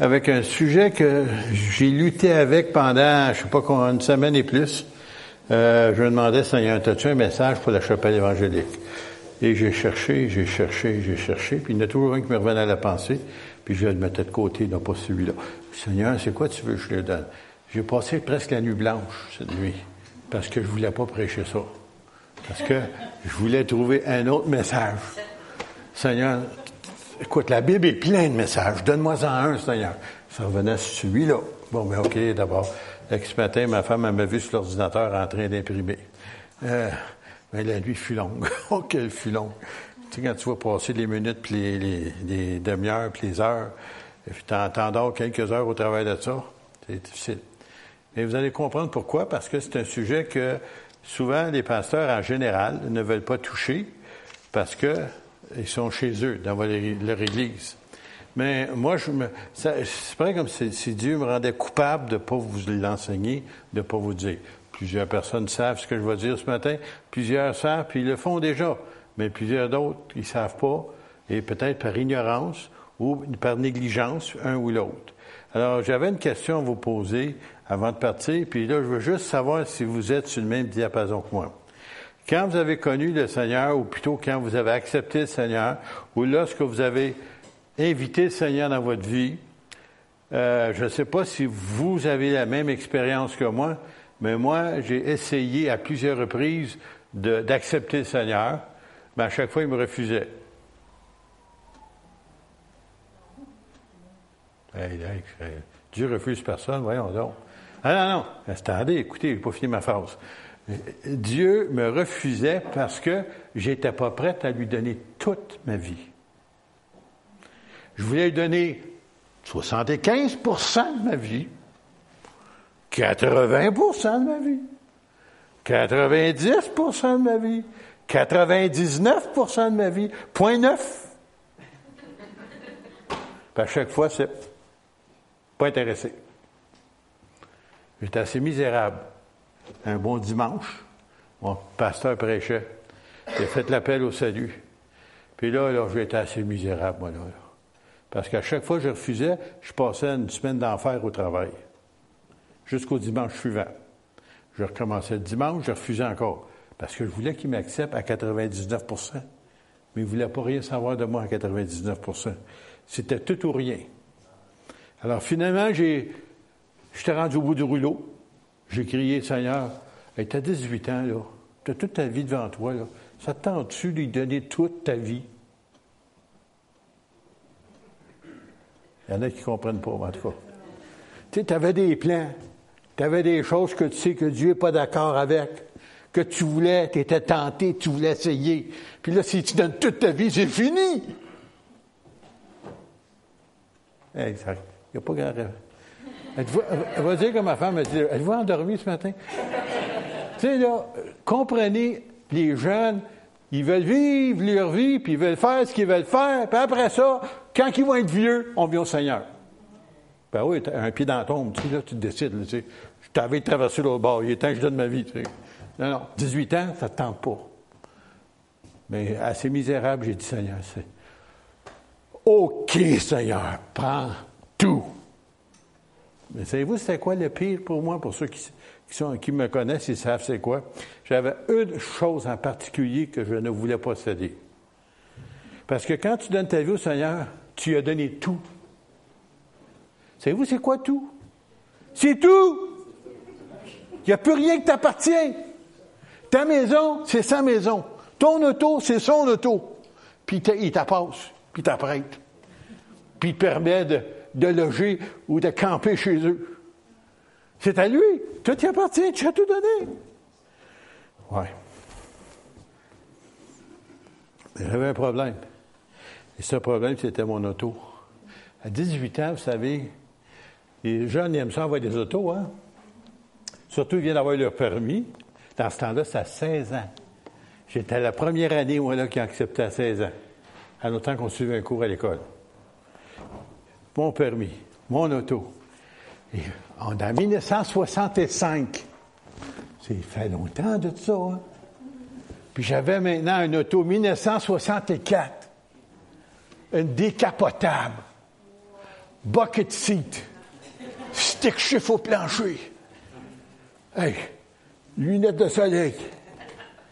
avec un sujet que j'ai lutté avec pendant, je sais pas une semaine et plus. Euh, je me demandais, Seigneur, as-tu un message pour la chapelle évangélique? Et j'ai cherché, j'ai cherché, j'ai cherché, puis il y en a toujours un qui me revenait à la pensée, puis je le mettais de côté, non pas celui-là. Seigneur, c'est quoi tu veux que je le donne? J'ai passé presque la nuit blanche cette nuit, parce que je voulais pas prêcher ça. Parce que je voulais trouver un autre message. Seigneur, Écoute, la Bible est pleine de messages. Donne-moi en un, Seigneur. Ça revenait à celui-là. Bon, mais OK, d'abord. Ce matin, ma femme m'a vu sur l'ordinateur en train d'imprimer. Euh, mais la nuit fut longue. oh, quelle fut longue. Tu sais, quand tu vois passer les minutes, puis les, les, demi-heures, puis les heures, et puis t'endors quelques heures au travail de ça, c'est difficile. Mais vous allez comprendre pourquoi, parce que c'est un sujet que souvent les pasteurs en général ne veulent pas toucher, parce que ils sont chez eux, dans leur église. Mais moi, je me, c'est pas comme si, Dieu me rendait coupable de ne pas vous l'enseigner, de ne pas vous dire. Plusieurs personnes savent ce que je vais dire ce matin, plusieurs savent, puis ils le font déjà. Mais plusieurs d'autres, ils ne savent pas, et peut-être par ignorance ou par négligence, un ou l'autre. Alors, j'avais une question à vous poser avant de partir, puis là, je veux juste savoir si vous êtes sur le même diapason que moi. Quand vous avez connu le Seigneur, ou plutôt quand vous avez accepté le Seigneur, ou lorsque vous avez invité le Seigneur dans votre vie, euh, je ne sais pas si vous avez la même expérience que moi, mais moi, j'ai essayé à plusieurs reprises d'accepter le Seigneur, mais à chaque fois, il me refusait. Dieu refuse personne, voyons donc. Ah non, non, attendez, écoutez, je n'ai pas fini ma phrase. Dieu me refusait parce que j'étais pas prête à lui donner toute ma vie. Je voulais lui donner 75% de ma vie, 80% de ma vie, 90% de ma vie, 99% de ma vie, point neuf. à chaque fois, c'est pas intéressé. J'étais assez misérable un bon dimanche, mon pasteur prêchait. A fait l'appel au salut. Puis là, là, j'étais assez misérable, moi, là. Parce qu'à chaque fois que je refusais, je passais une semaine d'enfer au travail. Jusqu'au dimanche suivant. Je recommençais le dimanche, je refusais encore. Parce que je voulais qu'il m'accepte à 99% Mais il ne voulait pas rien savoir de moi à 99% C'était tout ou rien. Alors finalement, j'ai, j'étais rendu au bout du rouleau. J'ai crié, Seigneur, hey, tu as 18 ans, là. Tu as toute ta vie devant toi, là. Ça tente-tu de lui donner toute ta vie? Il y en a qui ne comprennent pas, en tout cas. Tu sais, avais des plans. Tu avais des choses que tu sais que Dieu n'est pas d'accord avec. Que tu voulais, tu étais tenté, tu voulais essayer. Puis là, si tu donnes toute ta vie, c'est fini. Exact. Il n'y a pas grand Elle va dire comme ma femme, elle dit, êtes-vous endormi ce matin? tu sais, là, comprenez, les jeunes, ils veulent vivre leur vie, puis ils veulent faire ce qu'ils veulent faire, puis après ça, quand ils vont être vieux, on vient au Seigneur. Ben oui, un pied dans la tombe, tu sais, là, tu décides, tu sais, je t'avais traversé l'autre bord, il est temps que je donne ma vie, tu sais. Non, non, 18 ans, ça ne te tente pas. Mais assez misérable, j'ai dit, Seigneur, c'est OK, Seigneur, prends tout. Mais savez-vous, c'était quoi le pire pour moi, pour ceux qui, qui me connaissent, ils savent c'est quoi? J'avais une chose en particulier que je ne voulais pas céder. Parce que quand tu donnes ta vie au Seigneur, tu as donné tout. Savez-vous, c'est quoi tout? C'est tout! Il n'y a plus rien qui t'appartient. Ta maison, c'est sa maison. Ton auto, c'est son auto. Puis il t'appasse, puis t'apprête. Puis il permet de, de loger ou de camper chez eux. C'est à lui. Tout y appartient. Tu as tout donné. Ouais. J'avais un problème. Et ce problème, c'était mon auto. À 18 ans, vous savez, les jeunes ils aiment ça avoir des autos, hein? Surtout, ils viennent d'avoir leur permis. Dans ce temps-là, c'est à 16 ans. J'étais la première année, moi, là, qui a accepté à 16 ans. À l'autant qu'on suivait un cours à l'école mon permis, mon auto. Et en 1965. C'est fait longtemps de ça. Hein? Puis j'avais maintenant une auto 1964. Une décapotable. bucket seat, stick chiffre au plancher. Hey, lunettes de soleil.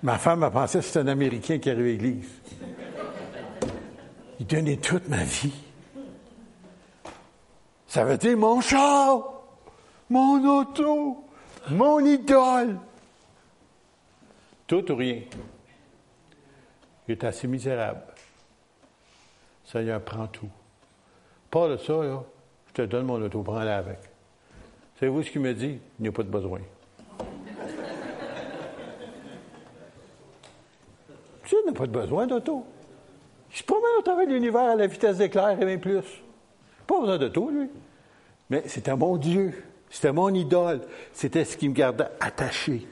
Ma femme a pensé que c'était un Américain qui arrivait à l'église. Il donnait toute ma vie. Ça veut dire mon char, mon auto, mon idole. Tout ou rien. Il est assez misérable. Seigneur, prends tout. Pas de ça, là, je te donne mon auto, prends-la avec. Savez-vous ce qu'il me dit? Il n'y a pas de besoin. tu n'as pas de besoin d'auto. Il se promène au travers de l'univers à la vitesse d'éclair et même plus. Pas besoin d'auto, lui. Mais c'était mon Dieu. C'était mon idole. C'était ce qui me gardait attaché.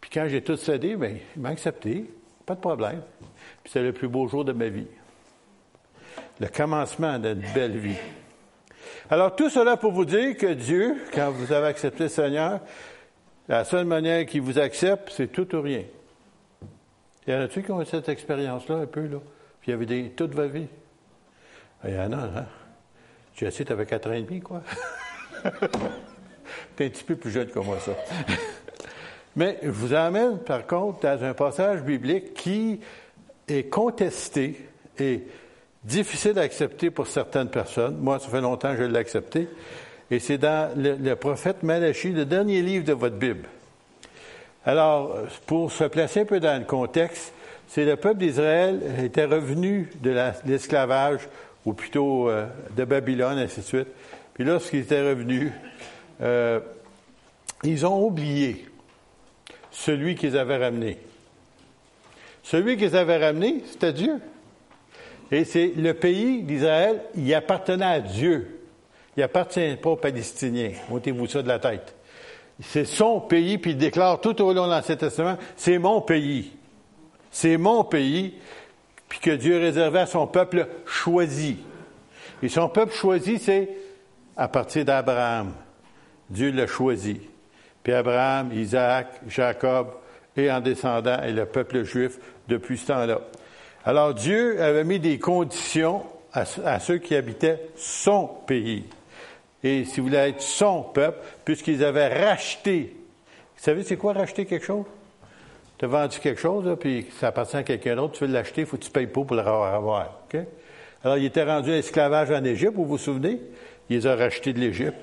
Puis quand j'ai tout cédé, bien, il m'a accepté. Pas de problème. Puis c'est le plus beau jour de ma vie. Le commencement d'une belle vie. Alors, tout cela pour vous dire que Dieu, quand vous avez accepté le Seigneur, la seule manière qu'il vous accepte, c'est tout ou rien. Il y en a-tu qui ont eu cette expérience-là un peu, là? Puis il y avait des, toute votre vie. Il y en a, hein? Jesse, tu avais quatre ans et demi, quoi. T'es un petit peu plus jeune que moi, ça. Mais je vous amène, par contre, dans un passage biblique qui est contesté et difficile à accepter pour certaines personnes. Moi, ça fait longtemps que je l'ai accepté. Et c'est dans le, prophète Malachie, le dernier livre de votre Bible. Alors, pour se placer un peu dans le contexte, c'est le peuple d'Israël était revenu de l'esclavage, ou plutôt euh, de Babylone, ainsi de suite. Puis lorsqu'ils étaient revenus, euh, ils ont oublié celui qu'ils avaient ramené. Celui qu'ils avaient ramené, c'était Dieu. Et c'est le pays d'Israël, il appartenait à Dieu. Il appartient pas aux Palestiniens. Montez-vous ça de la tête. C'est son pays, puis il déclare tout au long de l'Ancien Testament, c'est mon pays. C'est mon pays, puis que Dieu réservait à son peuple choisi. Et son peuple choisi, c'est à partir d'Abraham. Dieu l'a choisi. Puis Abraham, Isaac, Jacob, et en descendant, et le peuple juif depuis ce temps-là. Alors Dieu avait mis des conditions à, ceux qui habitaient son pays. Et si vous voulez être son peuple, puisqu'ils avaient racheté. Vous savez, c'est quoi racheter quelque chose? Tu as vendu quelque chose, puis ça appartient à quelqu'un d'autre, tu veux l'acheter, il faut que tu payes pour pour le avoir. Alors, il était rendu esclavage en Égypte, vous vous souvenez? Il les a rachetés de l'Égypte.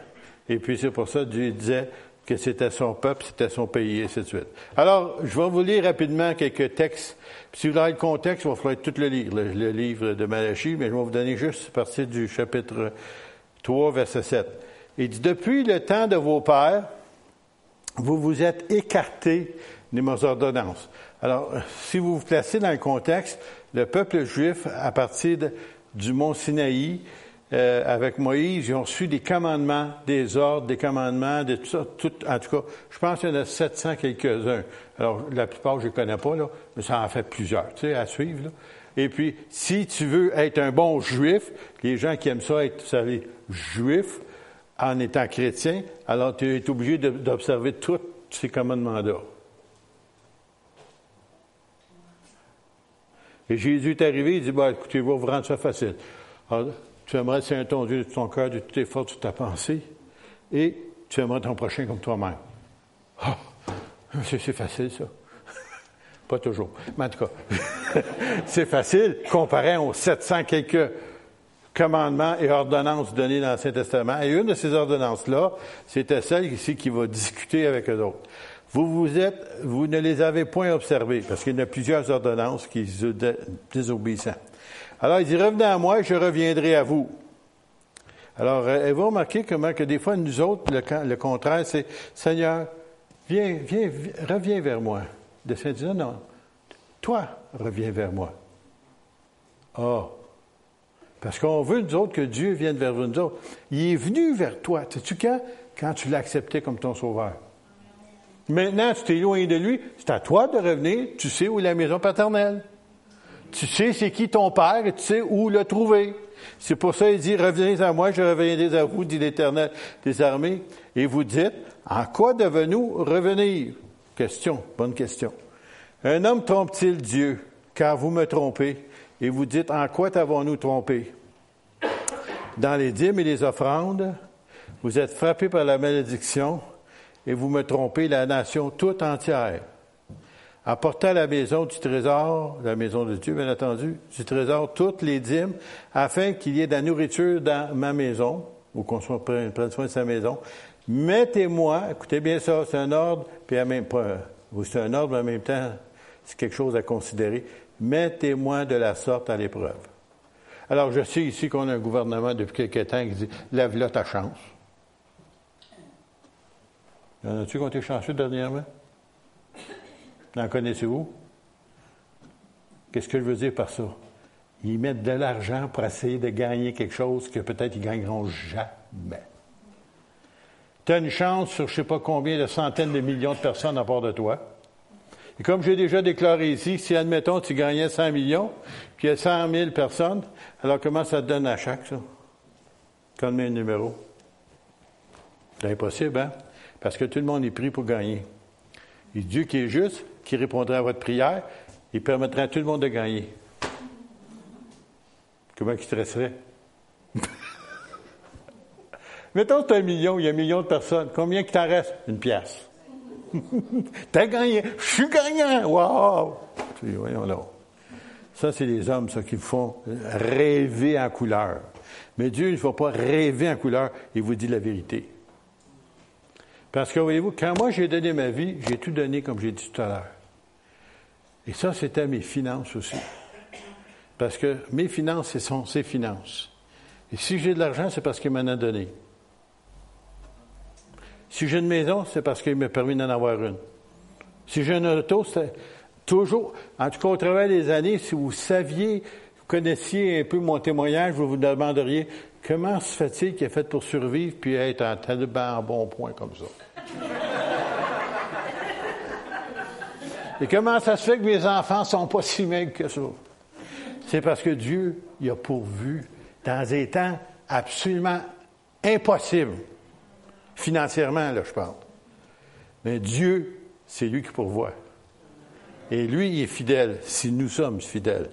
Et puis, c'est pour ça que Dieu disait que c'était son peuple, c'était son pays, et ainsi de suite. Alors, je vais vous lire rapidement quelques textes si vous avez le contexte, il va falloir tout le lire, le, livre de Malachie, mais je vais vous donner juste partie du chapitre 3, verset 7. Il dit, depuis le temps de vos pères, vous vous êtes écartés mes ordonnances. Alors, si vous vous placez dans le contexte, le peuple juif, à partir du mont Sinaï, euh, avec Moïse, ils ont reçu des commandements, des ordres, des commandements, de tout ça. Tout, en tout cas, je pense qu'il y en a 700 quelques-uns. Alors, la plupart, je ne connais pas, là, mais ça en fait plusieurs, tu sais, à suivre. Là. Et puis, si tu veux être un bon juif, les gens qui aiment ça, être, vous savez, juif, en étant chrétien, alors tu es obligé d'observer tous ces commandements-là. Et Jésus est arrivé, il dit, bah, écoutez, vous vous rendre ça facile. Alors, tu aimerais Seigneur ton Dieu de ton cœur, de tout tes de toute ta pensée, et tu aimerais ton prochain comme toi-même. Ah, c'est facile, ça. Pas toujours. Mais en tout cas, c'est facile comparé aux 700 quelques commandements et ordonnances donnés dans l'Ancien Testament. Et une de ces ordonnances-là, c'était celle ici qui va discuter avec eux autres. Vous vous êtes, vous ne les avez point observées, parce qu'il y a plusieurs ordonnances qui sont désobéissants. Alors, il dit, revenez à moi et je reviendrai à vous. Alors, euh, vous remarquez comment que des fois, nous autres, le, contraire, c'est, Seigneur, viens, viens, reviens vers moi. De saint non, non, toi, reviens vers moi. Ah, parce qu'on veut, nous autres, que Dieu vienne vers nous autres. Il est venu vers toi. Sais-tu quand? Quand tu l'as accepté comme ton sauveur. Maintenant, tu t'es loin de lui. C'est à toi de revenir. Tu sais où est la maison paternelle. Tu sais c'est qui ton père et tu sais où le trouver. C'est pour ça qu'il dit, revenez à moi, je reviendrai à vous, dit l'Éternel des armées. Et vous dites, en quoi devons-nous revenir? Question, bonne question. Un homme trompe-t-il Dieu? Car vous me trompez. Et vous dites, en quoi t'avons-nous trompé? dans les dîmes et les offrandes, vous êtes frappés par la malédiction et vous me trompez la nation toute entière. Apportez à la maison du trésor, la maison de Dieu, bien entendu, du trésor, toutes les dîmes, afin qu'il y ait de la nourriture dans ma maison, ou qu'on soit prenne soin de sa maison. Mettez-moi, écoutez bien ça, c'est un ordre, puis à même pas, c'est un ordre, mais en même temps, c'est quelque chose à considérer. Mettez-moi de la sorte à l'épreuve. Alors, je sais ici qu'on a un gouvernement depuis quelque temps qui dit Lève-là ta chance. En a-tu qui ont chanceux dernièrement? En connaissez-vous? Qu'est-ce que je veux dire par ça? Ils mettent de l'argent pour essayer de gagner quelque chose que peut-être ils gagneront jamais. Tu as une chance sur je ne sais pas combien de centaines de millions de personnes à part de toi. Et comme j'ai déjà déclaré ici, si admettons tu gagnais 100 millions, puis il y a 100 000 personnes, alors comment ça te donne à chaque, ça? Combien de numéros? C'est impossible, hein? Parce que tout le monde est pris pour gagner. Et Dieu qui est juste, qui répondra à votre prière, il permettra à tout le monde de gagner. Comment il stresserait? Mettons que tu as un million, il y a un million de personnes. Combien qui t'en reste? Une pièce. T'as gagné. Je suis gagnant. Wow! Voyons là. Ça, c'est les hommes, ça, qui font rêver en couleur. Mais Dieu, il ne faut pas rêver en couleur. Il vous dit la vérité. Parce que, voyez-vous, quand moi j'ai donné ma vie, j'ai tout donné comme j'ai dit tout à l'heure. Et ça, c'était mes finances aussi. Parce que mes finances, ce sont ses finances. Et si j'ai de l'argent, c'est parce qu'il m'en a donné. Si j'ai une maison, c'est parce qu'il m'a permis d'en avoir une. Si j'ai un auto, c'est toujours, en tout cas au travers des années, si vous saviez, vous connaissiez un peu mon témoignage, vous vous demanderiez comment se fait-il qu'il est fait pour survivre puis être en bon point comme ça? Et comment ça se fait que mes enfants sont pas si maigres que ça? C'est parce que Dieu y a pourvu dans des temps absolument impossibles. Financièrement, là, je parle. Mais Dieu, c'est lui qui pourvoit. Et lui, il est fidèle, si nous sommes fidèles.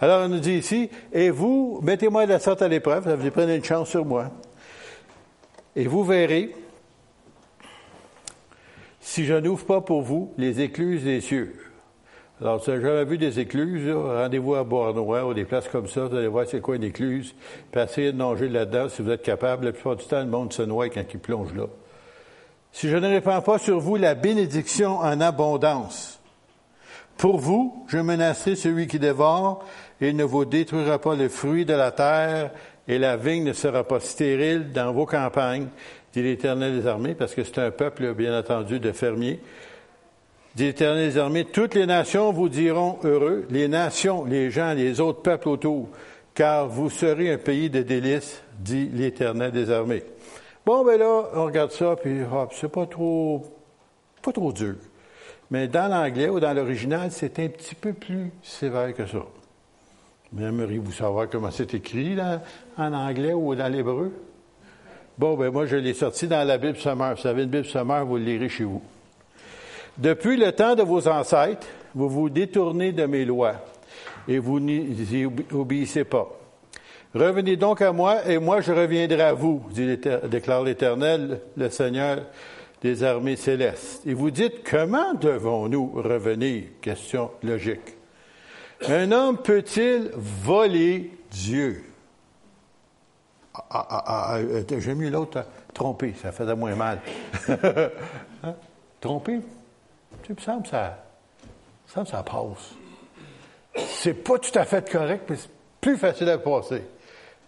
Alors, on nous dit ici, et vous, mettez-moi de la sorte à l'épreuve, vous prenez une chance sur moi. Et vous verrez, si je n'ouvre pas pour vous les écluses des cieux. Alors, si jamais vu des écluses, rendez-vous à Bournois ou des places comme ça, vous allez voir c'est quoi une écluse, puis essayez de nager là-dedans si vous êtes capable. La plupart du temps, le monde se noie quand il plonge là. Si je ne répands pas sur vous la bénédiction en abondance, pour vous, je menacerai celui qui dévore, et il ne vous détruira pas le fruit de la terre, et la vigne ne sera pas stérile dans vos campagnes, dit l'Éternel des armées, parce que c'est un peuple, bien entendu, de fermiers. Dit l'Éternel des armées, toutes les nations vous diront heureux, les nations, les gens, les autres peuples autour, car vous serez un pays de délices, dit l'Éternel des armées. Bon, ben là, on regarde ça, puis hop, c'est pas trop, pas trop dur. Mais dans l'anglais ou dans l'original, c'est un petit peu plus sévère que ça. Mais aimeriez-vous savoir comment c'est écrit en anglais ou dans l'hébreu? Bon, ben moi, je l'ai sorti dans la Bible sommaire. Vous savez, une Bible sommaire, vous le lirez chez vous. Depuis le temps de vos ancêtres, vous vous détournez de mes lois et vous n'y obéissez pas. Revenez donc à moi et moi je reviendrai à vous, déclare l'Éternel, le Seigneur des armées célestes. Et vous dites, comment devons-nous revenir? Question logique. Un homme peut-il voler Dieu? Ah, ah, ah, ah euh, J'ai mis l'autre hein. tromper, ça faisait moins mal. hein? Tromper? Tu me semble ça, ça, ça passe. C'est pas tout à fait correct, mais c'est plus facile à passer.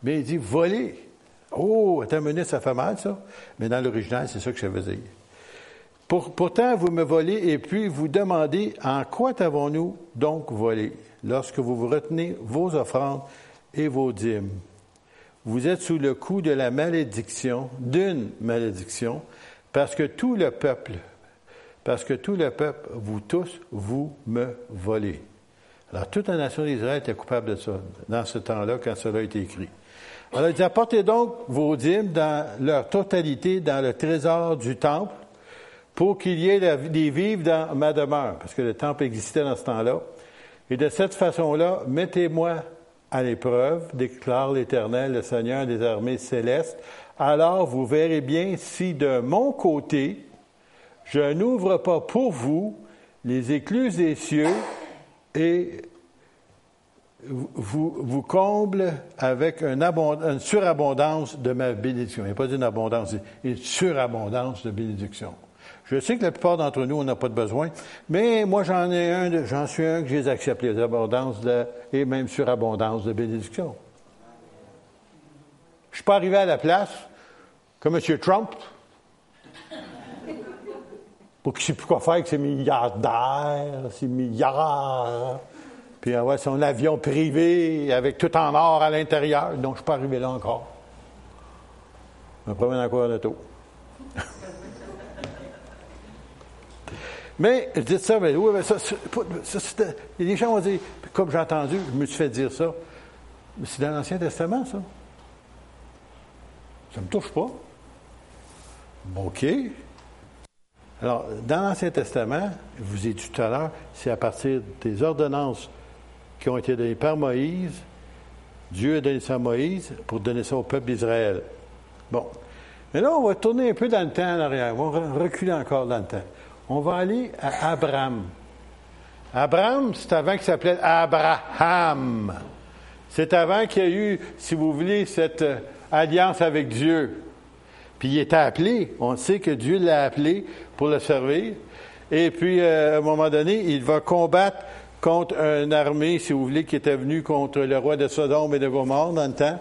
Mais il dit voler. Oh, attends une ça fait mal, ça. Mais dans l'original, c'est ça que je veux dire. pourtant, vous me volez et puis vous demandez en quoi avons-nous donc volé? Lorsque vous vous retenez vos offrandes et vos dîmes. Vous êtes sous le coup de la malédiction, d'une malédiction, parce que tout le peuple, parce que tout le peuple, vous tous, vous me volez. Alors, toute la nation d'Israël était coupable de ça, dans ce temps-là, quand cela a été écrit. Alors, il dit, apportez donc vos dîmes dans leur totalité dans le trésor du temple, pour qu'il y ait des vivres dans ma demeure, parce que le temple existait dans ce temps-là. Et de cette façon-là, mettez-moi à l'épreuve, déclare l'Éternel, le Seigneur des armées célestes, alors vous verrez bien si de mon côté, je n'ouvre pas pour vous les écluses des cieux et vous, vous comble avec une, une, surabondance de ma bénédiction. Il n'y a pas d'une abondance, une surabondance de bénédiction. Je sais que la plupart d'entre nous, on n'a pas de besoin, mais moi, j'en ai un, j'en suis un que j'ai accepté, les abondances de, et même surabondance de bénédiction. Je ne suis pas arrivé à la place comme M. Trump, pour qu'il ne sait plus quoi faire avec ses milliardaires, ses milliards, puis avoir son avion privé avec tout en or à l'intérieur. Donc, je ne suis pas arrivé là encore. Je me promène encore de tout. Mais je dis ça, mais oui, mais ça, ça, les gens vont dire, comme j'ai entendu, je me suis fait dire ça. Mais c'est dans l'Ancien Testament, ça. Ça ne me touche pas. OK. Alors, dans l'Ancien Testament, je vous ai dit tout à l'heure, c'est à partir des ordonnances qui ont été données par Moïse. Dieu a donné ça à Moïse pour donner ça au peuple d'Israël. Bon. Mais là, on va tourner un peu dans le temps en arrière. On va reculer encore dans le temps. On va aller à Abraham. Abraham, c'est avant qu'il s'appelait Abraham. C'est avant qu'il y ait eu, si vous voulez, cette euh, alliance avec Dieu. Puis il était appelé. On sait que Dieu l'a appelé pour le servir. Et puis, euh, à un moment donné, il va combattre contre une armée, si vous voulez, qui était venue contre le roi de Sodome et de Gomorre dans le temps.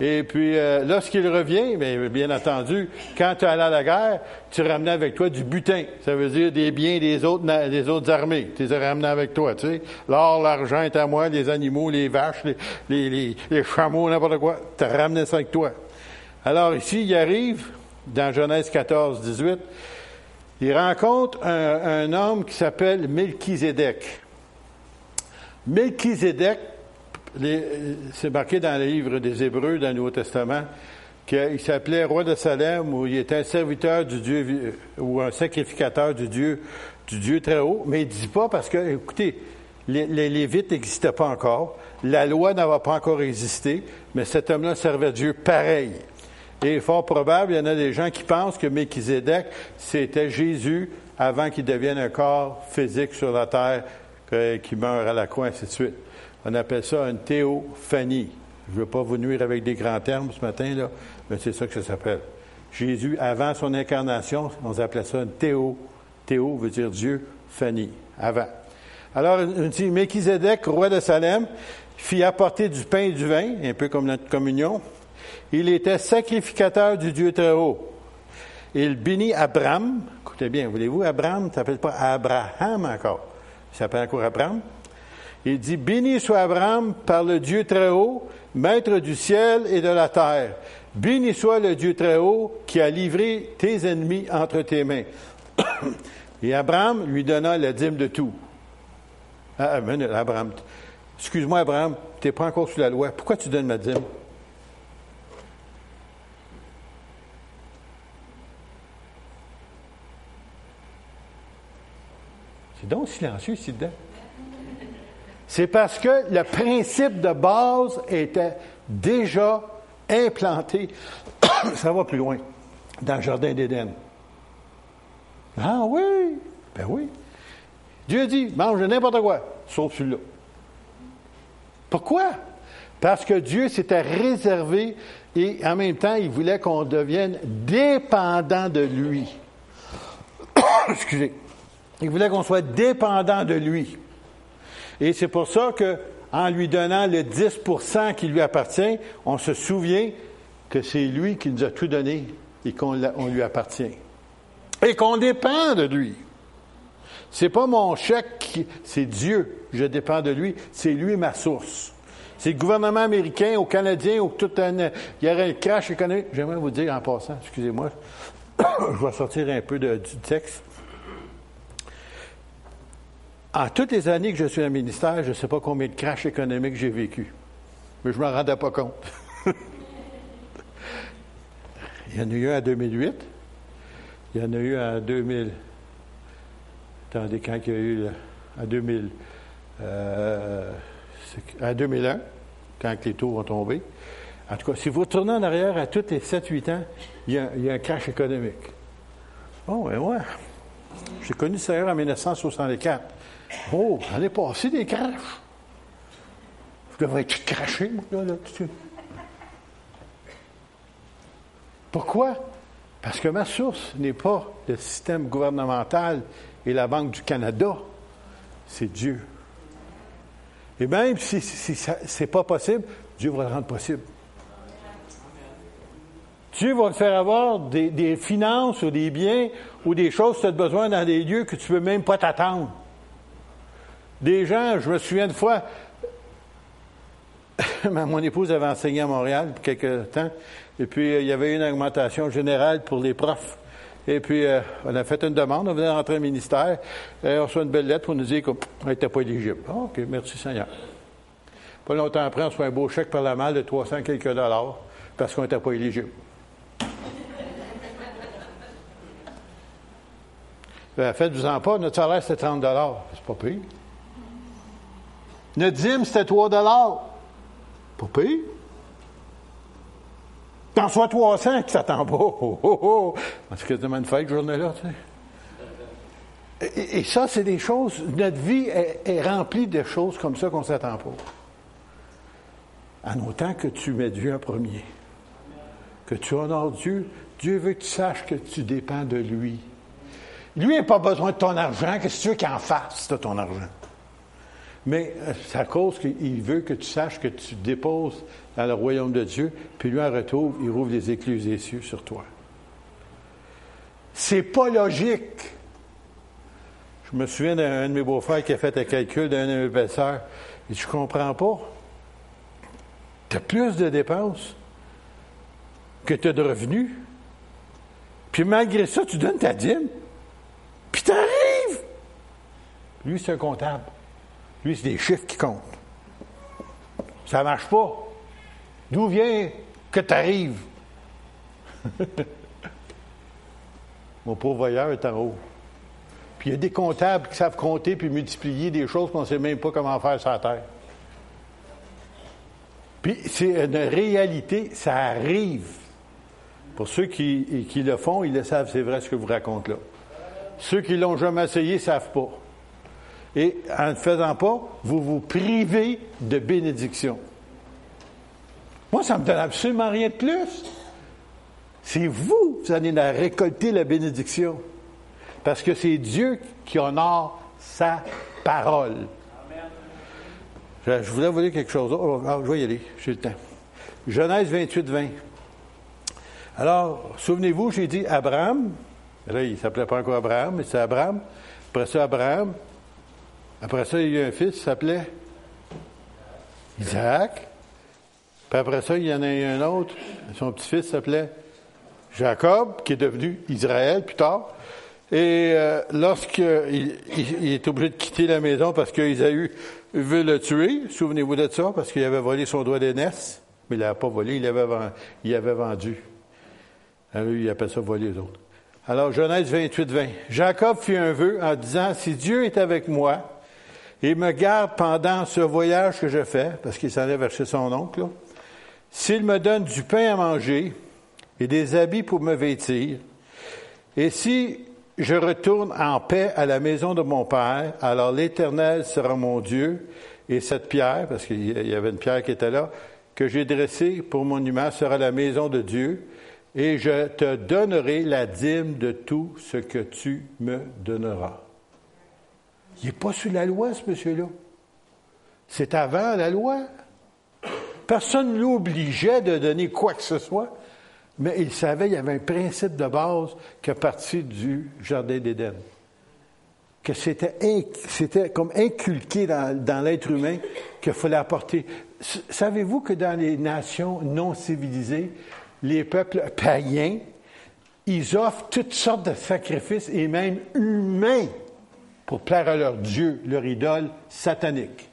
Et puis, euh, lorsqu'il revient, bien, bien entendu, quand tu allais à la guerre, tu ramenais avec toi du butin. Ça veut dire des biens des autres, armées. Tu les ramenais avec toi, tu sais. L'or, l'argent est à moi, les animaux, les vaches, les, chameaux, n'importe quoi. Tu ramenais ça avec toi. Alors ici, il arrive, dans Genèse 14, 18, il rencontre un, un homme qui s'appelle Melchizedek. Melchizedek, c'est marqué dans le livre des Hébreux, dans le Nouveau Testament, qu'il s'appelait roi de Salem, où il était un serviteur du Dieu, ou un sacrificateur du Dieu, du Dieu très haut, mais il ne dit pas parce que, écoutez, les, les Lévites n'existaient pas encore, la loi n'avait pas encore existé, mais cet homme-là servait Dieu pareil. Et fort probable, il y en a des gens qui pensent que Melchizedek, c'était Jésus avant qu'il devienne un corps physique sur la terre, qui meurt à la croix, ainsi de suite. On appelle ça une théophanie. Je ne veux pas vous nuire avec des grands termes ce matin, là, mais c'est ça que ça s'appelle. Jésus, avant son incarnation, on appelait ça une théo. Théo veut dire Dieu, Fanny, avant. Alors, on dit, roi de Salem, fit apporter du pain et du vin, un peu comme notre communion. Il était sacrificateur du Dieu très haut. Il bénit Abraham. Écoutez bien, voulez-vous, Abraham? Ne s'appelle pas Abraham encore. Il s'appelle encore Abraham. Il dit, Béni soit Abraham par le Dieu très haut, maître du ciel et de la terre. Béni soit le Dieu très haut qui a livré tes ennemis entre tes mains. et Abraham lui donna la dîme de tout. Ah, ah Abraham. Excuse-moi, Abraham, tu n'es pas encore sous la loi. Pourquoi tu donnes ma dîme? C'est donc silencieux ici dedans. C'est parce que le principe de base était déjà implanté. Ça va plus loin, dans le jardin d'Éden. Ah oui, ben oui. Dieu dit, mange n'importe quoi, sauf celui-là. Pourquoi? Parce que Dieu s'était réservé et en même temps, il voulait qu'on devienne dépendant de lui. Excusez. Il voulait qu'on soit dépendant de lui. Et c'est pour ça que, en lui donnant le 10% qui lui appartient, on se souvient que c'est lui qui nous a tout donné et qu'on lui appartient. Et qu'on dépend de lui. C'est pas mon chèque, c'est Dieu. Je dépends de lui. C'est lui ma source. C'est le gouvernement américain, au Canadien, ou tout un, il y aurait un crash économique. J'aimerais vous dire en passant, excusez-moi, je vais sortir un peu du texte. En toutes les années que je suis le ministère, je ne sais pas combien de crashs économiques j'ai vécu. Mais je ne m'en rendais pas compte. il y en a eu un en 2008. Il y en a eu en 2000. Attendez, quand il y a eu en 2000, euh, en 2001. quand les taux vont tomber. En tout cas, si vous retournez en arrière à tous les 7-8 ans, il y, a, un crash économique. Bon, ben ouais. J'ai connu ça en 1964. Oh, on est passé des crashs. Je devrais être craché, moi, là. Pourquoi? Parce que ma source n'est pas le système gouvernemental et la Banque du Canada, c'est Dieu. Et même si, si ce n'est pas possible, Dieu va le rendre possible. Dieu va te faire avoir des, des, finances ou des biens ou des choses que tu as besoin dans des lieux que tu ne peux même pas t'attendre. Des gens, je me souviens de fois, mon épouse avait enseigné à Montréal pour quelques temps, et puis euh, il y avait une augmentation générale pour les profs. Et puis, euh, on a fait une demande, on venait rentrer au ministère, et on reçoit une belle lettre pour nous dire qu'on n'était pas éligible. Ah, OK, merci Seigneur. Pas longtemps après, on reçoit un beau chèque par la malle de 300 quelques dollars parce qu'on n'était pas éligible. Ben, faites-vous-en pas, notre salaire c'était 30 C'est pas pire. Notre dîme c'était 3 Pas pire. T'en sois 300 qui s'attend pas. Oh, oh, oh. Parce que une fête, journée-là, tu sais. Et, ça, c'est des choses, notre vie est, est, remplie de choses comme ça qu'on ne s'attend pas. En autant que tu mets Dieu en premier, que tu honores Dieu, Dieu veut que tu saches que tu dépends de lui. Lui n'a pas besoin de ton argent, qu'est-ce que tu veux qu'il en fasse de ton argent? Mais euh, c'est à cause qu'il veut que tu saches que tu déposes dans le royaume de Dieu, puis lui, en retour, il rouvre les écluses des cieux sur toi. C'est pas logique. Je me souviens d'un de mes beaux-frères qui a fait un calcul d'un de mes belles-sœurs. Il dit, je comprends pas. Tu as plus de dépenses que tu as de revenus. Puis malgré ça, tu donnes ta dîme. Puis t'arrives. Lui, c'est un comptable. Lui, c'est des chiffres qui comptent. Ça marche pas. D'où vient que tu arrives? Mon pauvre voyeur est en haut. Puis il y a des comptables qui savent compter puis multiplier des choses qu'on ne sait même pas comment faire sur la terre. Puis c'est une réalité, ça arrive. Pour ceux qui, qui le font, ils le savent, c'est vrai ce que vous racontez là. Ceux qui l'ont jamais essayé ne savent pas. Et en ne faisant pas, vous vous privez de bénédiction. Moi, ça ne me donne absolument rien de plus. C'est vous qui allez récolter la bénédiction. Parce que c'est Dieu qui honore sa parole. Je, voulais vous dire quelque chose. Oh, oh, je vais y aller, j'ai le temps. Genèse 28, 20. Alors, souvenez-vous, j'ai dit Abraham. Là, il ne s'appelait pas encore Abraham, mais c'est Abraham. Après ça, Abraham. Après ça, il y a eu un fils qui s'appelait Isaac. Puis après ça, il y en a eu un autre. Son petit-fils s'appelait Jacob, qui est devenu Israël plus tard. Et euh, lorsqu'il il, est obligé de quitter la maison parce qu'Isaü veut le tuer, souvenez-vous de ça, parce qu'il avait volé son doigt d'aînesse, mais il l'avait pas volé, il avait, il avait vendu. Alors, il appelle ça voler les autres. Alors, Genèse 28, 20. Jacob fit un vœu en disant, si Dieu est avec moi et me garde pendant ce voyage que je fais, parce qu'il s'en allait vers son oncle, s'il me donne du pain à manger et des habits pour me vêtir, et si je retourne en paix à la maison de mon Père, alors l'Éternel sera mon Dieu, et cette pierre, parce qu'il y avait une pierre qui était là, que j'ai dressée pour mon humain sera la maison de Dieu, et je te donnerai la dîme de tout ce que tu me donneras. Il n'est pas sous la loi, ce monsieur-là. C'est avant la loi. Personne ne l'obligeait de donner quoi que ce soit, mais il savait qu'il y avait un principe de base qui est parti du Jardin d'Éden. Que c'était, comme inculqué dans, dans l'être humain qu'il fallait apporter. Savez-vous que dans les nations non civilisées, les peuples païens, ils offrent toutes sortes de sacrifices et même humains? pour plaire à leur Dieu, leur idole satanique.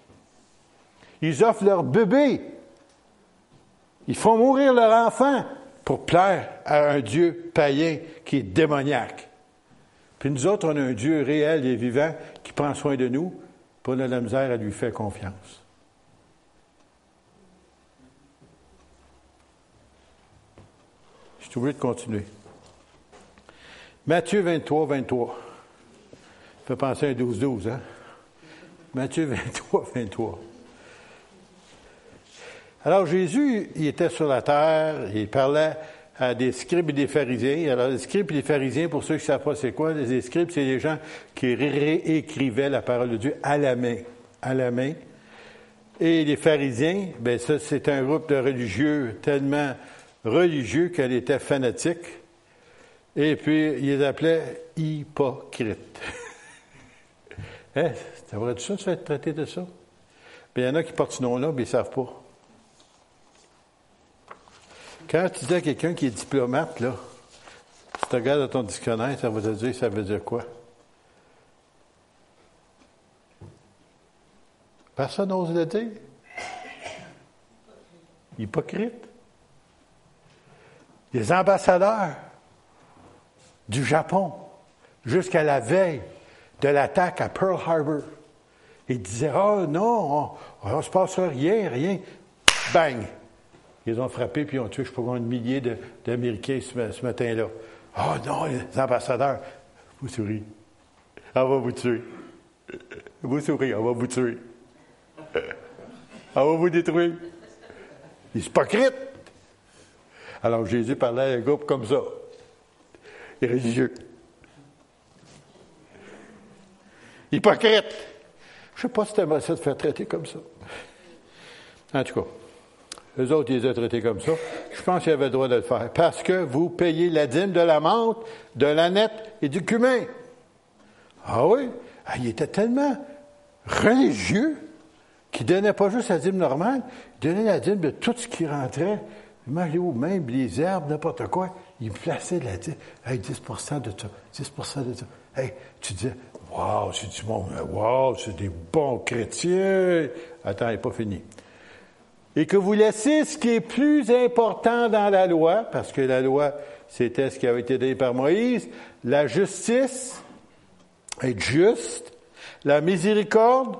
Ils offrent leur bébé. Ils font mourir leur enfant pour plaire à un Dieu païen qui est démoniaque. Puis nous autres, on a un Dieu réel et vivant qui prend soin de nous, pour on de la misère à lui faire confiance. Je suis obligé de continuer. Matthieu 23, 23. Fait penser à un 12-12, hein? Matthieu 23, 23. Alors Jésus, il était sur la terre, il parlait à des scribes et des pharisiens. Alors les scribes et les pharisiens, pour ceux qui ne savent pas c'est quoi, les scribes, c'est les gens qui réécrivaient la parole de Dieu à la main, à la main. Et les pharisiens, ben ça, c'est un groupe de religieux tellement religieux qu'elle était fanatique. Et puis, ils les appelaient hypocrites. hein? Ça devrait ça, ça être traité de ça? Bien, il y en a qui portent ce nom-là, mais ils ne savent pas. Quand tu dis à quelqu'un qui est diplomate, là, si tu regardes ton dictionnaire, ça va te dire ça veut dire quoi? Personne n'ose le dire? Hypocrite. Les ambassadeurs du Japon, jusqu'à la veille de l'attaque à Pearl Harbor, ils disaient Oh non, on ne se passe rien, rien. Bang! Ils ont frappé puis ils ont tué, je ne sais pas combien de milliers d'Américains ce, matin-là. Oh non, les ambassadeurs, vous souriez. On va vous tuer. Vous souriez, on va vous tuer. On va vous détruire. Les hypocrites. Alors Jésus parlait à un groupe comme ça. Les religieux. Hypocrite. Je ne sais pas si c'était ça de faire traiter comme ça. En tout cas. Eux autres, ils les ont traités comme ça. Je pense qu'ils avaient le droit de le faire. Parce que vous payez la dîme de la menthe, de la nette et du cumin. Ah oui? Ah, il était tellement religieux qu'il donnait pas juste la dîme normale, il donnait la dîme de tout ce qui rentrait. même les herbes, n'importe quoi. Il plaçait la dîme. Hey, 10% de ça, 10% de ça. Hey, tu disais, waouh, c'est du monde, waouh, c'est des bons chrétiens. Attends, il n'est pas fini et que vous laissez ce qui est plus important dans la loi, parce que la loi, c'était ce qui avait été donné par Moïse, la justice, être juste, la miséricorde,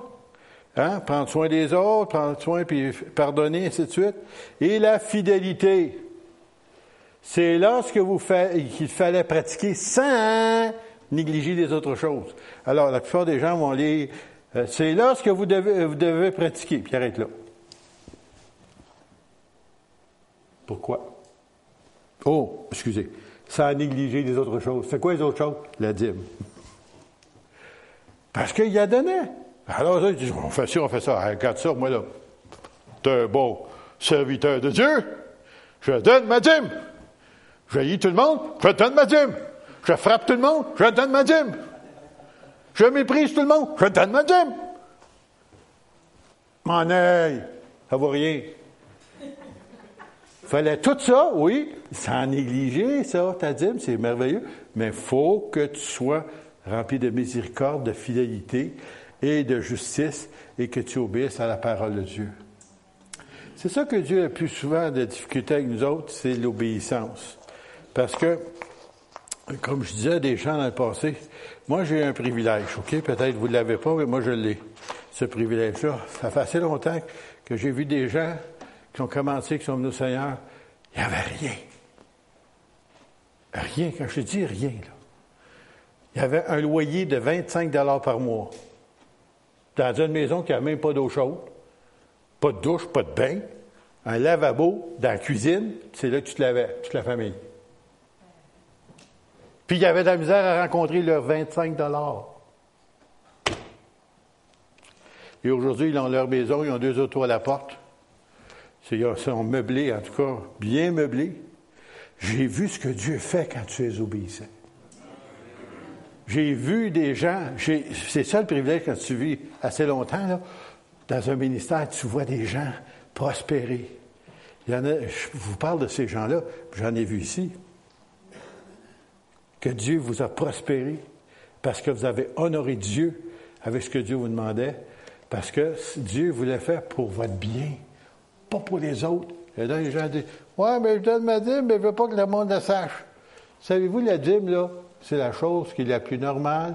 hein, prendre soin des autres, prendre soin puis pardonner, ainsi de suite, et la fidélité. C'est là ce que vous qu'il fallait pratiquer sans négliger les autres choses. Alors, la plupart des gens vont lire, euh, c'est là ce que vous devez, vous devez pratiquer, puis arrête là. Pourquoi? Oh, excusez. Ça a négligé les autres choses. C'est quoi les autres choses? La dîme. Parce qu'il a donné. Alors, on fait ça, on fait ça. regarde ça, moi, là. T'es un bon serviteur de Dieu. Je donne ma dîme. Je tout le monde, je donne ma dîme. Je frappe tout le monde, je donne ma dîme. Je méprise tout le monde, je donne ma dîme. Mon œil, ça vaut rien fallait tout ça, oui, sans négliger ça, ta dîme, c'est merveilleux, mais il faut que tu sois rempli de miséricorde, de fidélité et de justice et que tu obéisses à la parole de Dieu. C'est ça que Dieu a plus souvent de difficulté avec nous autres, c'est l'obéissance. Parce que, comme je disais des gens dans le passé, moi j'ai un privilège, OK? Peut-être vous ne l'avez pas, mais moi je l'ai. Ce privilège-là. Ça fait assez longtemps que j'ai vu des gens qui ont commencé, qui sont venus au Seigneur, il n'y avait rien. Rien, quand je dis rien, là. Il y avait un loyer de 25 par mois. Dans une maison qui n'a même pas d'eau chaude, pas de douche, pas de bain, un lavabo dans la cuisine, c'est là que tu te lavais, toute la famille. Puis il y avait de la misère à rencontrer leurs 25 Et aujourd'hui, ils ont leur maison, ils ont deux autos à la porte. Ils sont meublés, en tout cas, bien meublés. J'ai vu ce que Dieu fait quand tu es obéissant. J'ai vu des gens, c'est ça le privilège quand tu vis assez longtemps, là, dans un ministère, tu vois des gens prospérer. Il y en a, je vous parle de ces gens-là, j'en ai vu ici. Que Dieu vous a prospéré parce que vous avez honoré Dieu avec ce que Dieu vous demandait, parce que Dieu voulait faire pour votre bien pas pour les autres. Et là, les gens disent Ouais, mais je donne ma dîme, mais je veux pas que le monde la sache. Savez-vous, la dîme, là, c'est la chose qui est la plus normale.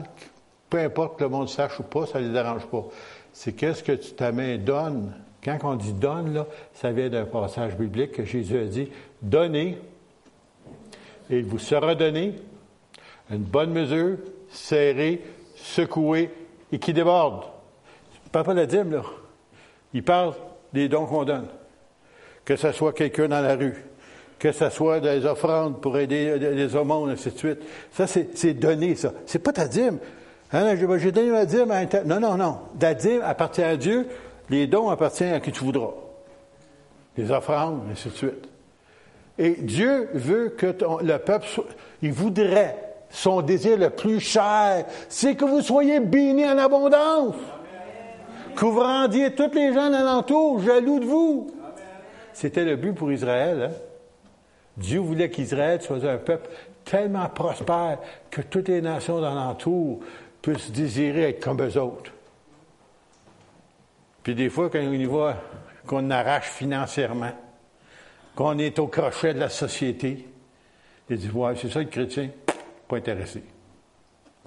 Peu importe que le monde sache ou pas, ça ne les dérange pas. C'est qu'est-ce que tu, ta main donne. Quand on dit donne, là, ça vient d'un passage biblique que Jésus a dit Donnez, et il vous sera donné une bonne mesure, serrée, secouée et qui déborde. De la dîme, là. Il parle des dons qu'on donne. Que ce soit quelqu'un dans la rue, que ce soit des offrandes pour aider les aumônes, ainsi de suite. Ça, c'est donné, ça. C'est pas ta dîme. Hein, j'ai donné ma dîme à Non, non, non. La dîme appartient à Dieu. Les dons appartiennent à qui tu voudras. Les offrandes, ainsi de suite. Et Dieu veut que le peuple, soit, il voudrait, son désir le plus cher, c'est que vous soyez bénis en abondance. Que vous rendiez tous les gens alentour jaloux de vous. C'était le but pour Israël. Hein? Dieu voulait qu'Israël soit un peuple tellement prospère que toutes les nations d'alentour puissent désirer être comme eux autres. Puis des fois, quand on y voit qu'on arrache financièrement, qu'on est au crochet de la société, il dit, ouais, c'est ça le chrétien, pas intéressé.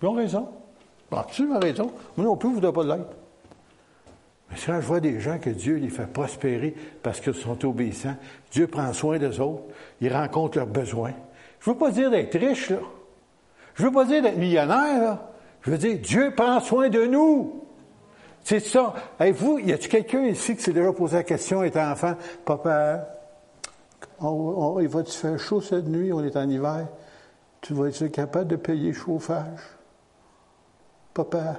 Ils ont raison. tu as raison. Moi non plus, vous ne pas l'être. Mais quand je vois des gens que Dieu les fait prospérer parce qu'ils sont obéissants, Dieu prend soin des autres, il rencontre leurs besoins. Je ne veux pas dire d'être riche, là. Je ne veux pas dire d'être millionnaire, là. Je veux dire, Dieu prend soin de nous. C'est ça. Vous, y a-t-il quelqu'un ici qui s'est déjà posé la question, étant enfant, papa, il va-tu faire chaud cette nuit, on est en hiver, tu vas être capable de payer le chauffage? Papa,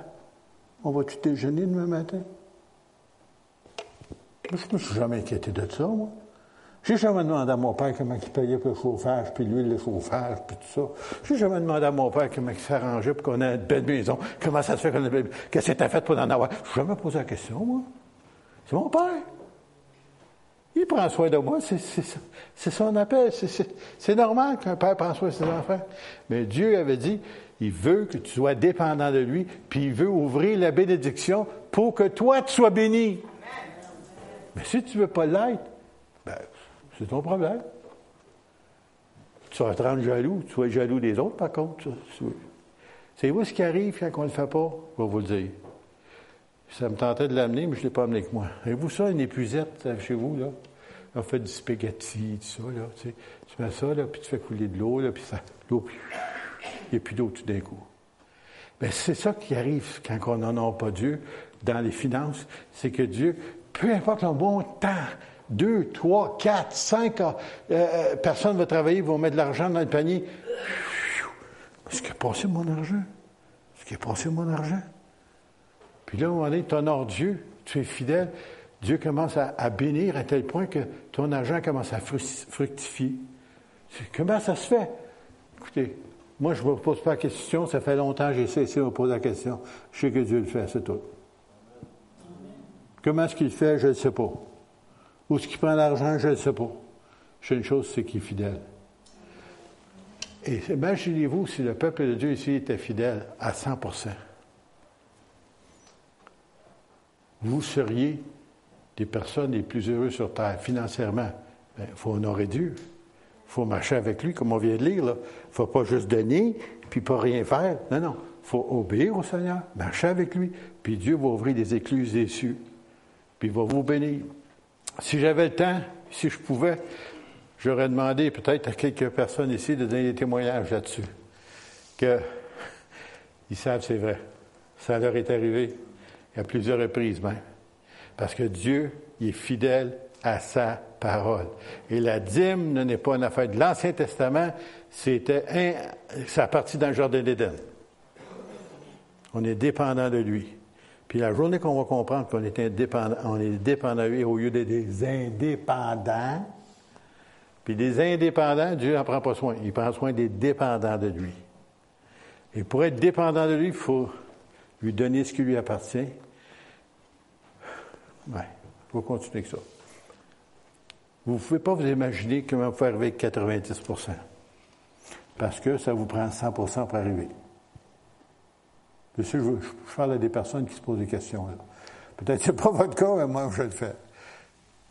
on va-tu déjeuner demain matin? Je ne me suis jamais inquiété de ça, moi. J'ai jamais demandé à mon père comment il payait pour le chauffage, puis l'huile de chauffage, puis tout ça. J'ai jamais demandé à mon père comment il s'arrangeait pour qu'on ait une belle maison. Comment ça se fait qu'on ait une belle maison? Qu'est-ce que c'était fait pour en avoir? Je jamais posé la question, moi. C'est mon père. Il prend soin de moi, c'est son appel. C'est normal qu'un père prenne soin de ses enfants. Mais Dieu avait dit, il veut que tu sois dépendant de lui, puis il veut ouvrir la bénédiction pour que toi, tu sois béni. Mais si tu ne veux pas l'être, ben, c'est ton problème. Tu vas te rendre jaloux. Tu vas être jaloux des autres, par contre. C'est vous ce qui arrive quand on ne le fait pas? Je vais vous le dire. Ça me tentait de l'amener, mais je ne l'ai pas amené avec moi. Avez-vous ça, une épuisette euh, chez vous, là? On fait du spaghetti, tout ça, là. Tu, mets ça, là, puis tu fais couler de l'eau, là, puis ça, l'eau, il n'y a plus d'eau tout d'un coup. Mais c'est ça qui arrive quand on a pas Dieu dans les finances, c'est que Dieu, peu importe le bon temps, deux, trois, quatre, cinq euh, euh, personnes vont travailler, vont mettre de l'argent dans le panier. Ce qui est passé mon argent? Ce qui est passé mon argent? Puis là, à un moment tu honores Dieu, tu es fidèle, Dieu commence à, bénir à tel point que ton argent commence à fructifier. Comment ça se fait? Écoutez, moi, je ne me pose pas la question, ça fait longtemps que j'essaie de me poser la question. Je sais que Dieu le fait, c'est tout. Comment est-ce qu'il fait, je ne sais pas. Où est-ce qu'il prend l'argent, je ne sais pas. Je une chose, c'est qu'il est fidèle. Et imaginez-vous si le peuple de Dieu ici était fidèle à 100 vous seriez des personnes les plus heureuses sur Terre, financièrement. Il ben, faut honorer Dieu. Il faut marcher avec lui, comme on vient de lire. Il ne faut pas juste donner, puis pas rien faire. Non, non. Il faut obéir au Seigneur, marcher avec lui, puis Dieu va ouvrir des écluses des cieux, puis il va vous bénir. Si j'avais le temps, si je pouvais, j'aurais demandé peut-être à quelques personnes ici de donner des témoignages là-dessus. Que ils savent c'est vrai. Ça leur est arrivé à plusieurs reprises même. Parce que Dieu, il est fidèle à sa parole. Et la dîme ne n'est pas une affaire de l'Ancien Testament, c'était un, ça partit dans le jardin d'Éden. On est dépendant de lui. Puis la journée qu'on va comprendre qu'on est indépendant, on est dépendant de lui au lieu d'être des indépendants, puis des indépendants, Dieu n'en prend pas soin. Il prend soin des dépendants de lui. Et pour être dépendant de lui, il faut lui donner ce qui lui appartient, oui, il faut continuer avec ça. Vous ne pouvez pas vous imaginer comment vous arriver avec 90% parce que ça vous prend 100% pour arriver. Je, je, parle à des personnes qui se posent des questions. Peut-être que ce n'est pas votre cas, mais moi, je le fais.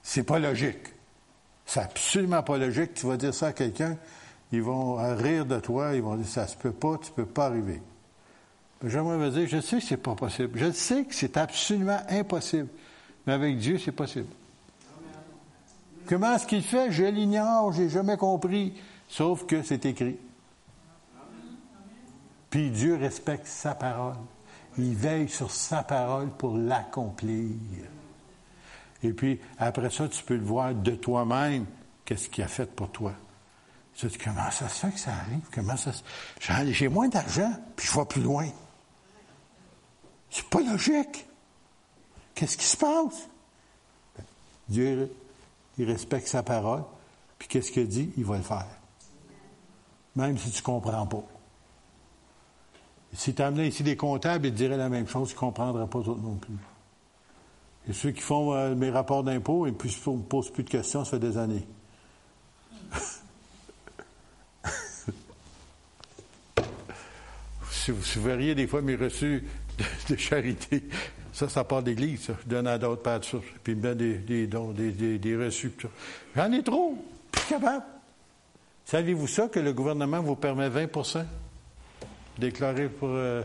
C'est pas logique. C'est absolument pas logique. Tu vas dire ça à quelqu'un, ils vont rire de toi, ils vont dire ça se peut pas, tu ne peux pas arriver. J'aimerais vous dire, je sais que c'est pas possible. Je sais que c'est absolument impossible. Mais avec Dieu, c'est possible. Comment est-ce qu'il fait? Je l'ignore, j'ai jamais compris. Sauf que c'est écrit. Puis Dieu respecte sa parole. Il veille sur sa parole pour l'accomplir. Et puis, après ça, tu peux le voir de toi-même, qu'est-ce qu'il a fait pour toi? Tu te dis, comment ça se fait que ça arrive? Comment ça se... J'ai moins d'argent, puis je vais plus loin. C'est pas logique. Qu'est-ce qui se passe? Dieu, il respecte sa parole, puis qu'est-ce qu'il dit? Il va le faire. Même si tu ne comprends pas. Si tu amenais ici des comptables, ils te diraient la même chose, ils ne comprendraient pas tout non plus. Et ceux qui font euh, mes rapports d'impôts, ils ne me posent plus de questions, ça fait des années. si, vous, verriez des fois mes reçus de, charité, ça, ça part d'église, ça. Je donne à d'autres pas de ça. Puis me donnent des, dons, des, des, reçus. J'en ai trop. Plus capable. Saviez-vous ça que le gouvernement vous permet 20% déclarer pour, euh,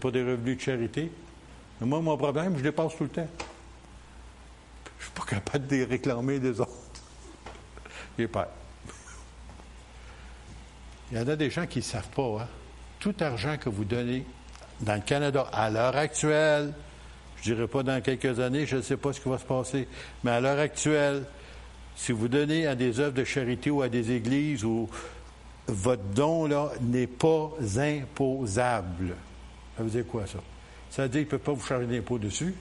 pour des revenus de charité? moi, mon problème, je dépasse tout le temps. Je ne suis pas capable de les réclamer des autres. J'ai peur. Il y en a des gens qui ne savent pas. Hein? Tout argent que vous donnez dans le Canada à l'heure actuelle, je ne dirais pas dans quelques années, je ne sais pas ce qui va se passer, mais à l'heure actuelle, si vous donnez à des œuvres de charité ou à des églises, ou votre don n'est pas imposable. Ça veut dire quoi ça? Ça veut dire qu'ils ne peuvent pas vous charger d'impôt dessus,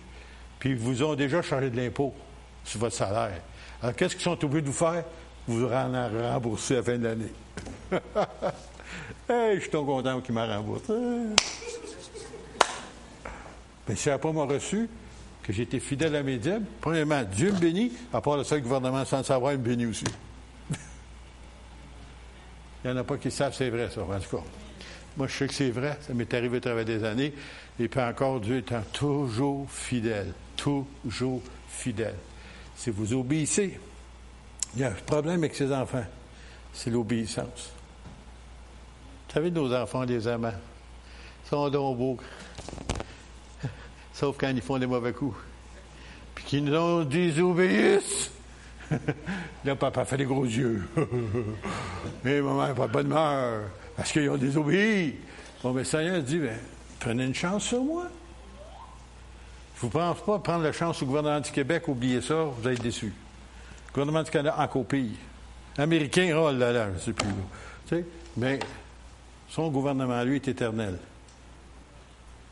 puis ils vous ont déjà chargé de l'impôt sur votre salaire. Alors qu'est-ce qu'ils sont obligés de vous faire? Vous en rembourser à la fin de l'année. hey, je suis trop content qu'ils m'en remboursent. Mais si n'a pas m'a reçu, que j'ai été fidèle à mes dîmes, premièrement, Dieu me bénit, à part le seul gouvernement sans savoir, il me bénit aussi. il n'y en a pas qui savent c'est vrai, ça, en tout cas. Moi, je sais que c'est vrai, ça m'est arrivé à travers des années, et puis encore, Dieu étant toujours fidèle, toujours fidèle. Si vous obéissez, il y a un problème avec ses enfants, c'est l'obéissance. Vous savez, nos enfants, les amants, sont donc beaux sauf quand ils font des mauvais coups. Puis qu'ils nous ont désobéissent. Là, papa fait des gros yeux. Mais maman pas de bonne humeur parce qu'ils ont désobéi. Bon, mais Seigneur dit, ben, prenez une chance sur moi. Je ne vous pense pas prendre la chance au gouvernement du Québec, oubliez ça, vous allez déçus. Le gouvernement du Canada, encore pire. Américain, oh là là, je ne sais plus. Mais son gouvernement, lui, est éternel.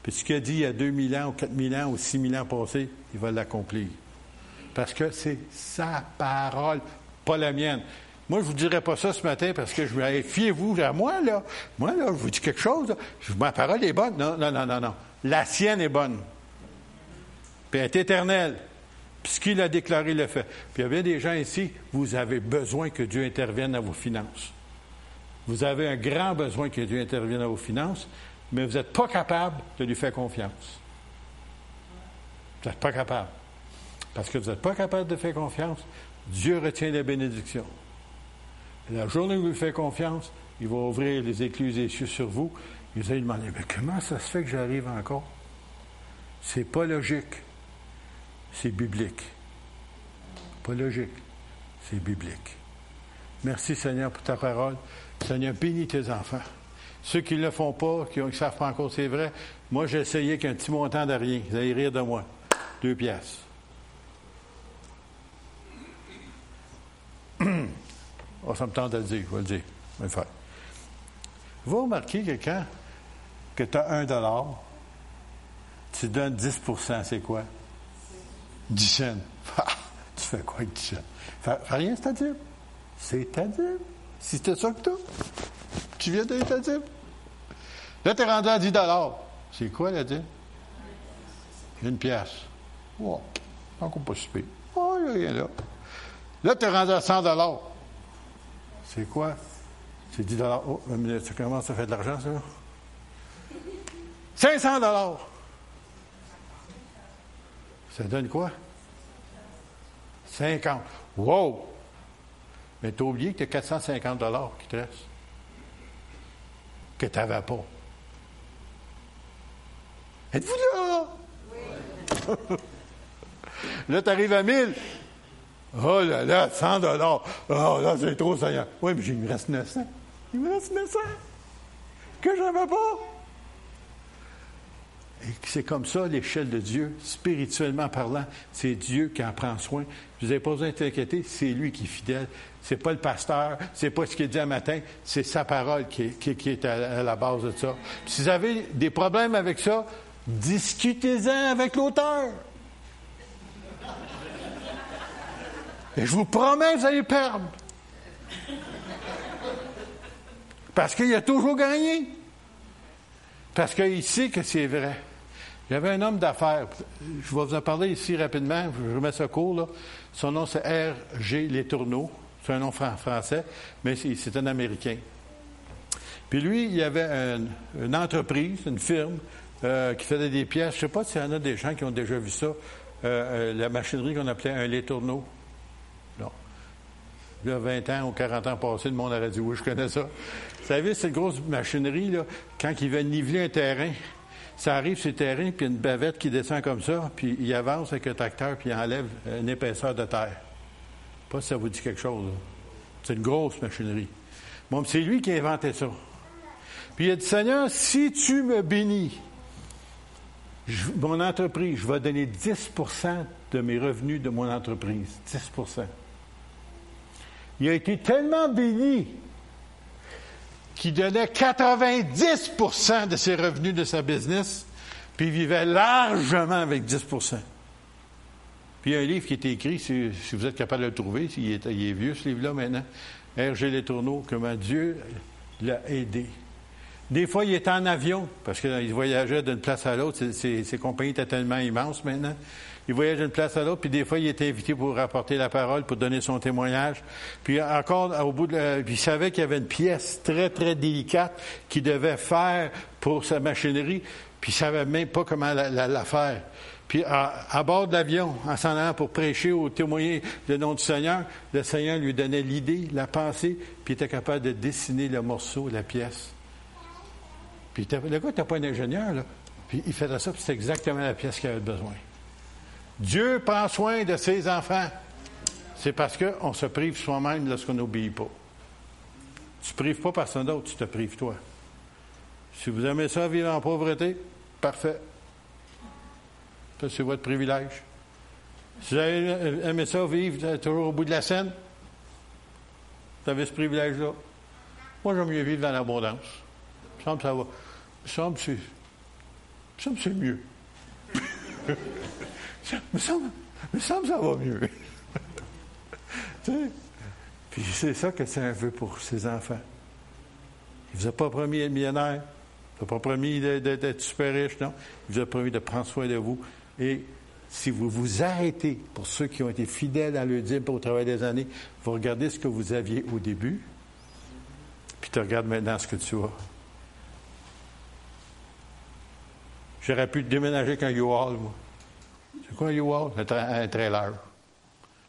Puis ce qu'il a dit il y a 2000 ans ou 4000 ans ou 6000 ans passés, il va l'accomplir. Parce que c'est sa parole, pas la mienne. Moi, je ne vous dirais pas ça ce matin parce que je me fiez-vous à moi, là. Moi, là, je vous dis quelque chose. Ma parole est bonne. Non, non, non, non, non. La sienne est bonne. Puis elle est éternelle. Puis ce qu'il a déclaré, le fait. Puis il y a bien des gens ici, vous avez besoin que Dieu intervienne à vos finances. Vous avez un grand besoin que Dieu intervienne à vos finances mais vous n'êtes pas capable de lui faire confiance. Vous n'êtes pas capable. Parce que vous n'êtes pas capable de faire confiance, Dieu retient la bénédiction. la journée où vous lui faites confiance, il va ouvrir les écluses des cieux sur vous. Et vous allez demander, mais comment ça se fait que j'arrive encore? C'est pas logique. C'est biblique. Pas logique. C'est biblique. Merci Seigneur pour ta parole. Seigneur, bénis tes enfants. Ceux qui ne le font pas, qui ne savent pas encore c'est vrai, moi j'ai essayé qu'un petit montant de rien. Vous allez rire de moi. Deux piastres. oh, ça me tente de le dire, je vais le dire. Vous remarquez que quand que tu as un dollar, tu donnes 10% c'est quoi? 10 cents. tu fais quoi avec 10 cents? Fais, rien, c'est à dire. C'est à dire. Si c'était ça que tu tu viens d'être à dire? Là, tu es rendu à 10 C'est quoi, la dit? Une pièce. Wow. Encore pas super. Oh, il n'y a rien là. Là, tu es rendu à 100 C'est quoi? C'est 10 Oh, une minute, ça commence à faire de l'argent, ça? 500 Ça donne quoi? 50. Wow! Mais tu as oublié que tu as 450 qui te restent. Que tu n'avais pas. Êtes-vous là? Oui. là, tu arrives à 1000. Oh là là, 100 dollars. Oh là, c'est trop, Seigneur. Oui, mais il me reste 900. Il me reste 900. Que je n'avais pas. Et c'est comme ça l'échelle de Dieu, spirituellement parlant, c'est Dieu qui en prend soin. Vous n'avez pas besoin d'inquiéter, c'est lui qui est fidèle. C'est pas le pasteur, c'est pas ce qu'il dit un matin, c'est sa parole qui est, à, la base de ça. si vous avez des problèmes avec ça, discutez-en avec l'auteur. Et je vous promets, vous allez perdre. Parce qu'il a toujours gagné. Parce qu'il sait que c'est vrai. Il y avait un homme d'affaires. Je vais vous en parler ici rapidement. Je remets ça court, là. Son nom, c'est R.G. Letourneau. C'est un nom français, mais c'est un Américain. Puis lui, il avait une, entreprise, une firme, euh, qui faisait des pièces. Je ne sais pas s'il y en a des gens qui ont déjà vu ça. Euh, euh, la machinerie qu'on appelait un Letourneau. Non. Il y a 20 ans ou 40 ans passés, le monde aurait dit oui, je connais ça. Vous savez, cette grosse machinerie, là, quand il va niveler un terrain, ça arrive sur le terrain, puis une bavette qui descend comme ça, puis il avance avec un tracteur, puis il enlève une épaisseur de terre. Pas si ça vous dit quelque chose. C'est une grosse machinerie. Bon, c'est lui qui a inventé ça. Puis il a dit, Seigneur, si tu me bénis, mon entreprise, je vais donner 10% de mes revenus de mon entreprise. 10% Il a été tellement béni qui donnait 90% de ses revenus de sa business, puis il vivait largement avec 10% Puis il y a un livre qui est écrit, si, vous êtes capable de le trouver, il est, il est vieux ce livre-là maintenant, R.G. Letourneau, comment Dieu l'a aidé. Des fois, il était en avion, parce qu'il voyageait d'une place à l'autre. Ses, compagnies étaient tellement immenses maintenant. Il voyageait d'une place à l'autre, puis des fois, il était invité pour rapporter la parole, pour donner son témoignage. Puis encore, au bout de puis il savait qu'il y avait une pièce très, très délicate qu'il devait faire pour sa machinerie, puis il savait même pas comment la, faire. Puis à, bord de l'avion, en s'en allant pour prêcher ou témoigner le nom du Seigneur, le Seigneur lui donnait l'idée, la pensée, puis il était capable de dessiner le morceau, la pièce. Puis le gars n'était pas un ingénieur, là. Puis il faisait ça, puis c'est exactement la pièce qu'il avait besoin. Dieu prend soin de ses enfants. C'est parce qu'on se prive soi-même lorsqu'on n'obéit pas. Tu ne prives pas personne d'autre, tu te prives toi. Si vous aimez ça, vivre en pauvreté, parfait. C'est votre privilège. Si vous aimez ça, vivre toujours au bout de la scène, vous avez ce privilège-là. Moi, j'aime mieux vivre dans l'abondance. Que ça va me semble c'est mieux. me, semble, me semble ça va mieux. Puis c'est ça que c'est un vœu pour ses enfants. Il vous a pas promis d'être millionnaire. Il vous a pas promis d'être super riche, non. Il vous a promis de prendre soin de vous. Et si vous vous arrêtez, pour ceux qui ont été fidèles à le dire au travail des années, vous regardez ce que vous aviez au début, puis tu regardes maintenant ce que tu as. J'aurais pu déménager avec un U-Haul, moi. C'est quoi un U-Haul? Un, trailer.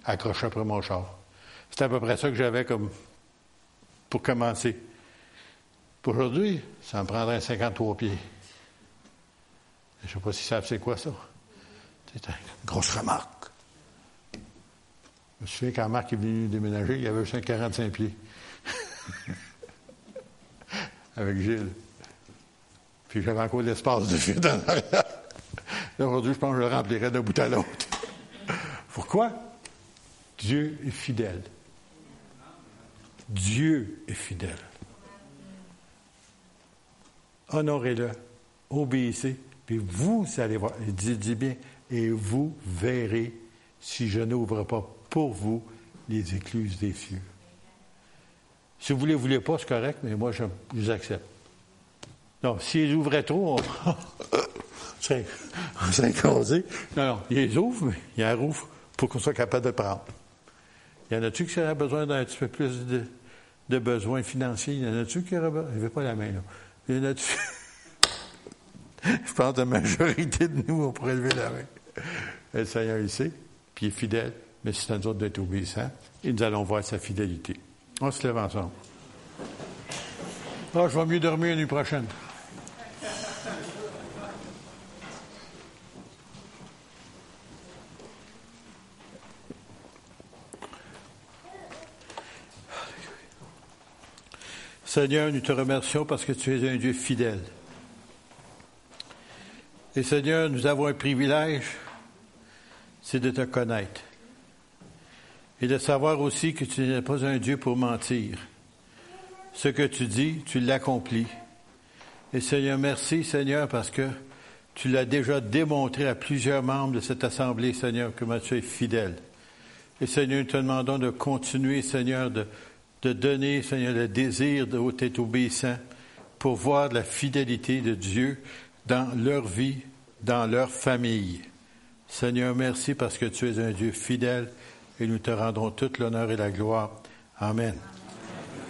Accroché après mon char. C'était à peu près ça que j'avais comme pour commencer. Pour aujourd'hui, ça me prendrait 53 pieds. Je ne sais pas si ça c'est quoi ça. C'est une grosse remarque. Je me souviens quand Marc est venu déménager, il avait 45 pieds. Avec Gilles. Puis j'avais encore l'espace de vide en arrière. Aujourd'hui, je pense que je le remplirais d'un bout à l'autre. Pourquoi? Dieu est fidèle. Dieu est fidèle. Honorez-le, obéissez, puis vous allez voir. Il dit, bien, et vous verrez si je n'ouvre pas pour vous les écluses des cieux. Si vous ne les voulez pas, c'est correct, mais moi, je vous accepte. Non, s'ils ouvraient trop, on, serait, écrasé. Non, non, ils les ouvrent, mais ils en ouvrent pour qu'on soit capable de prendre. Il y en a-tu qui auraient besoin d'un petit peu plus de, besoins financiers? Il y en a-tu qui auraient besoin? Je pas la main, là. Il y en a-tu? Je pense que la majorité de nous, on pourrait lever la main. Le Seigneur, il sait, puis il est fidèle, mais c'est à nous autres d'être obéissants, et nous allons voir sa fidélité. On se lève ensemble. Ah, je vais mieux dormir la nuit prochaine. Seigneur, nous te remercions parce que tu es un Dieu fidèle. Et Seigneur, nous avons un privilège, c'est de te connaître. Et de savoir aussi que tu n'es pas un Dieu pour mentir. Ce que tu dis, tu l'accomplis. Et Seigneur, merci Seigneur parce que tu l'as déjà démontré à plusieurs membres de cette assemblée, Seigneur, que tu es fidèle. Et Seigneur, nous te demandons de continuer, Seigneur, de, de donner, Seigneur, le désir de être obéissant pour voir la fidélité de Dieu dans leur vie, dans leur famille. Seigneur, merci parce que tu es un Dieu fidèle et nous te rendrons toute l'honneur et la gloire. Amen.